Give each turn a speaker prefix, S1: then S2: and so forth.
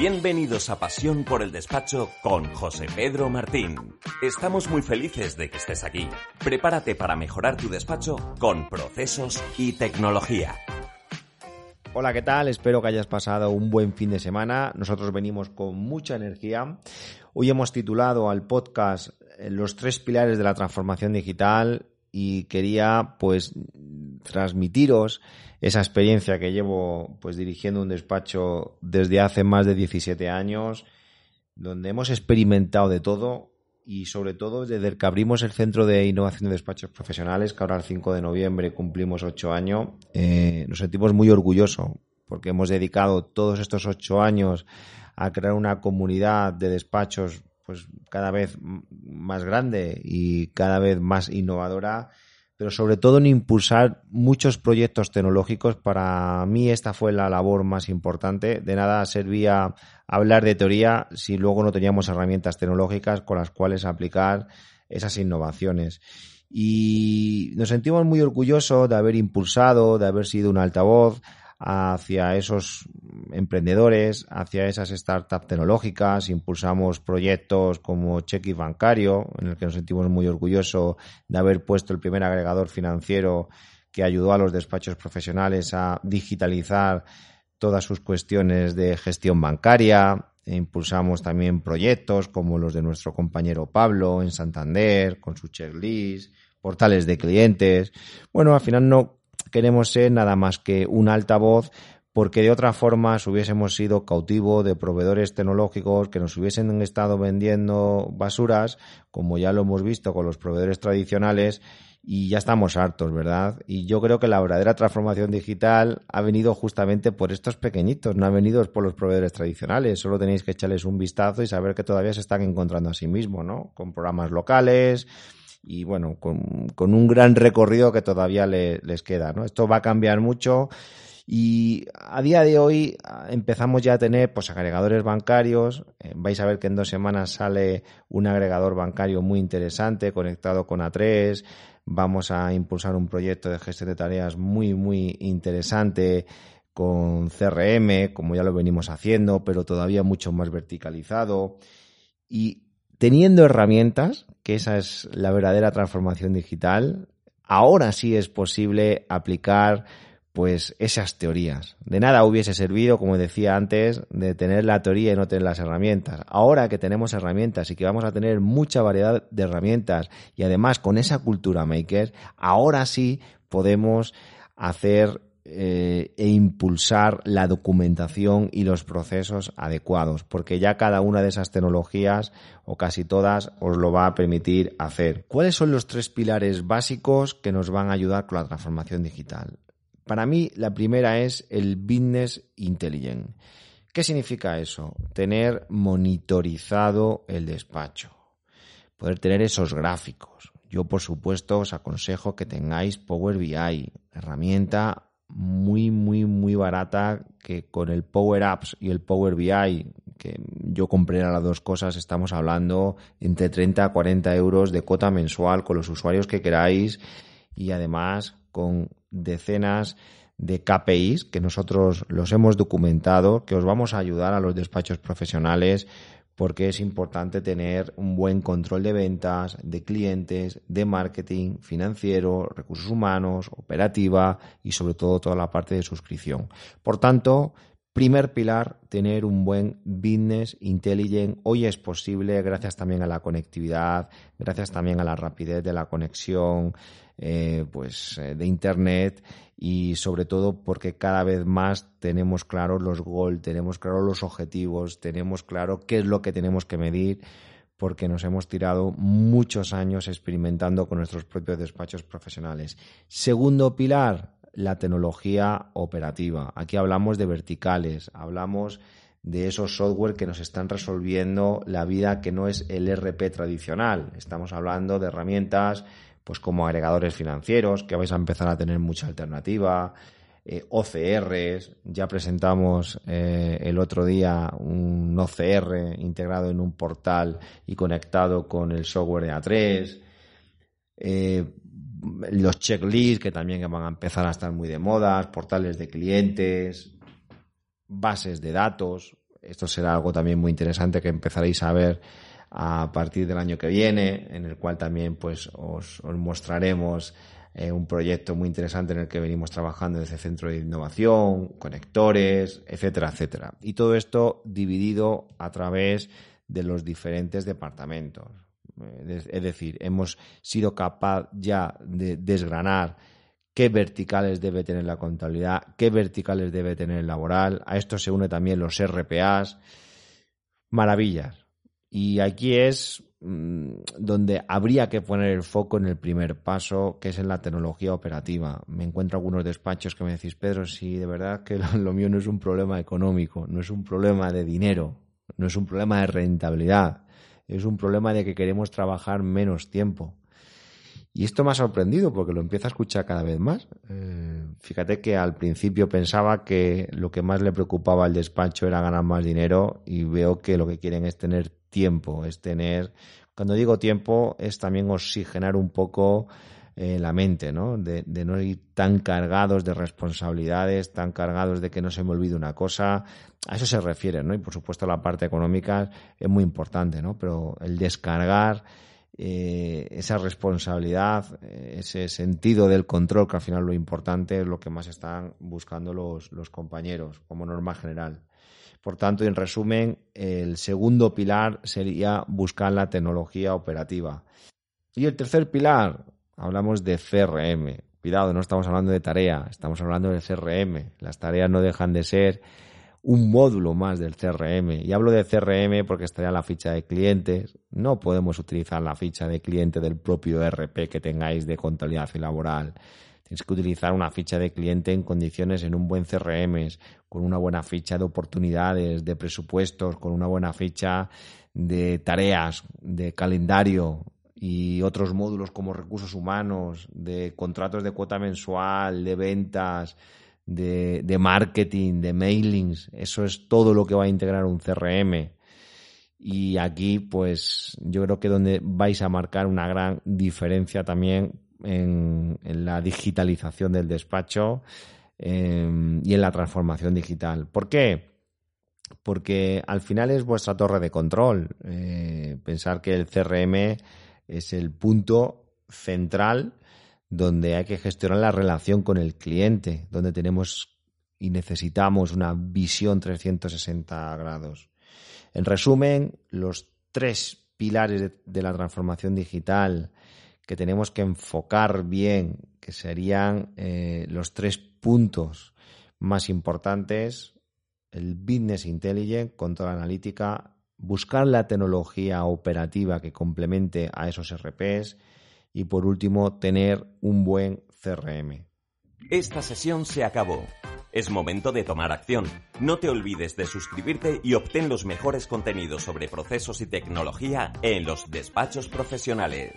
S1: Bienvenidos a Pasión por el Despacho con José Pedro Martín. Estamos muy felices de que estés aquí. Prepárate para mejorar tu despacho con procesos y tecnología.
S2: Hola, ¿qué tal? Espero que hayas pasado un buen fin de semana. Nosotros venimos con mucha energía. Hoy hemos titulado al podcast eh, Los tres pilares de la transformación digital y quería pues transmitiros esa experiencia que llevo pues dirigiendo un despacho desde hace más de 17 años, donde hemos experimentado de todo y sobre todo desde que abrimos el Centro de Innovación de Despachos Profesionales, que ahora el 5 de noviembre cumplimos ocho años, eh, nos sentimos muy orgullosos porque hemos dedicado todos estos ocho años a crear una comunidad de despachos pues cada vez más grande y cada vez más innovadora pero sobre todo en impulsar muchos proyectos tecnológicos. Para mí esta fue la labor más importante. De nada servía hablar de teoría si luego no teníamos herramientas tecnológicas con las cuales aplicar esas innovaciones. Y nos sentimos muy orgullosos de haber impulsado, de haber sido un altavoz, hacia esos emprendedores, hacia esas startups tecnológicas. Impulsamos proyectos como Cheque Bancario, en el que nos sentimos muy orgullosos de haber puesto el primer agregador financiero que ayudó a los despachos profesionales a digitalizar todas sus cuestiones de gestión bancaria. E impulsamos también proyectos como los de nuestro compañero Pablo en Santander, con su checklist, portales de clientes. Bueno, al final no queremos ser nada más que un altavoz porque de otra forma hubiésemos sido cautivo de proveedores tecnológicos que nos hubiesen estado vendiendo basuras, como ya lo hemos visto con los proveedores tradicionales, y ya estamos hartos, ¿verdad? Y yo creo que la verdadera transformación digital ha venido justamente por estos pequeñitos, no ha venido por los proveedores tradicionales. Solo tenéis que echarles un vistazo y saber que todavía se están encontrando a sí mismos, ¿no? Con programas locales, y bueno, con, con un gran recorrido que todavía les queda. ¿no? Esto va a cambiar mucho. Y a día de hoy ah, empezamos ya a tener pues agregadores bancarios. Eh, vais a ver que en dos semanas sale un agregador bancario muy interesante conectado con A3. Vamos a impulsar un proyecto de gestión de tareas muy, muy interesante con CRM, como ya lo venimos haciendo, pero todavía mucho más verticalizado. Y teniendo herramientas, que esa es la verdadera transformación digital, ahora sí es posible aplicar pues esas teorías. De nada hubiese servido, como decía antes, de tener la teoría y no tener las herramientas. Ahora que tenemos herramientas y que vamos a tener mucha variedad de herramientas y además con esa cultura maker, ahora sí podemos hacer eh, e impulsar la documentación y los procesos adecuados, porque ya cada una de esas tecnologías o casi todas os lo va a permitir hacer. ¿Cuáles son los tres pilares básicos que nos van a ayudar con la transformación digital? Para mí, la primera es el Business Intelligent. ¿Qué significa eso? Tener monitorizado el despacho, poder tener esos gráficos. Yo, por supuesto, os aconsejo que tengáis Power BI, herramienta muy, muy, muy barata que con el Power Apps y el Power BI, que yo compré las dos cosas, estamos hablando entre 30 a 40 euros de cuota mensual con los usuarios que queráis y además con decenas de KPIs que nosotros los hemos documentado, que os vamos a ayudar a los despachos profesionales porque es importante tener un buen control de ventas, de clientes, de marketing, financiero, recursos humanos, operativa y sobre todo toda la parte de suscripción. Por tanto, Primer pilar, tener un buen business intelligent. Hoy es posible gracias también a la conectividad, gracias también a la rapidez de la conexión eh, pues, eh, de Internet y sobre todo porque cada vez más tenemos claros los goals, tenemos claros los objetivos, tenemos claro qué es lo que tenemos que medir porque nos hemos tirado muchos años experimentando con nuestros propios despachos profesionales. Segundo pilar, la tecnología operativa. Aquí hablamos de verticales, hablamos de esos software que nos están resolviendo la vida que no es el RP tradicional. Estamos hablando de herramientas pues como agregadores financieros, que vais a empezar a tener mucha alternativa, eh, OCRs, ya presentamos eh, el otro día un OCR integrado en un portal y conectado con el software de A3, eh, los checklists que también van a empezar a estar muy de moda, portales de clientes, bases de datos. Esto será algo también muy interesante que empezaréis a ver a partir del año que viene, en el cual también pues os, mostraremos eh, un proyecto muy interesante en el que venimos trabajando desde centro de innovación, conectores, etcétera, etcétera. Y todo esto dividido a través de los diferentes departamentos. Eh, es decir, hemos sido capaz ya de desgranar qué verticales debe tener la contabilidad, qué verticales debe tener el laboral. A esto se une también los RPAs. Maravillas. Y aquí es mm, donde habría que poner el foco en el primer paso, que es en la tecnología operativa. Me encuentro algunos despachos que me decís, Pedro, si de verdad que lo mío no es un problema económico, no es un problema de dinero, no es un problema de rentabilidad, es un problema de que queremos trabajar menos tiempo. Y esto me ha sorprendido porque lo empiezo a escuchar cada vez más. Eh, fíjate que al principio pensaba que lo que más le preocupaba al despacho era ganar más dinero y veo que lo que quieren es tener tiempo, es tener, cuando digo tiempo, es también oxigenar un poco eh, la mente, ¿no? De, de, no ir tan cargados de responsabilidades, tan cargados de que no se me olvide una cosa. A eso se refiere, ¿no? Y por supuesto la parte económica es muy importante, ¿no? Pero el descargar eh, esa responsabilidad, eh, ese sentido del control, que al final lo importante es lo que más están buscando los, los compañeros como norma general. Por tanto, en resumen, el segundo pilar sería buscar la tecnología operativa. Y el tercer pilar, hablamos de CRM. Cuidado, no estamos hablando de tarea, estamos hablando de CRM. Las tareas no dejan de ser un módulo más del CRM. Y hablo de CRM porque estaría la ficha de clientes. No podemos utilizar la ficha de cliente del propio RP que tengáis de contabilidad y laboral. Tienes que utilizar una ficha de cliente en condiciones en un buen CRM, con una buena ficha de oportunidades, de presupuestos, con una buena ficha de tareas, de calendario y otros módulos como recursos humanos, de contratos de cuota mensual, de ventas, de, marketing, de mailings. Eso es todo lo que va a integrar un CRM. Y aquí, pues, yo creo que donde vais a marcar una gran diferencia también en, la digitalización del despacho em, y en la transformación digital. ¿Por qué? Porque al final es vuestra torre de control. Eh, pensar que el CRM es el punto central donde hay que gestionar la relación con el cliente, donde tenemos y necesitamos una visión 360 grados. En resumen, los tres pilares de, la transformación digital que tenemos que enfocar bien, que serían eh, los tres puntos más importantes, el business intelligence, control analítica, buscar la tecnología operativa que complemente a esos RPs y por último tener un buen CRM.
S1: Esta sesión se acabó. Es momento de tomar acción. No te olvides de suscribirte y obtén los mejores contenidos sobre procesos y tecnología en los despachos profesionales.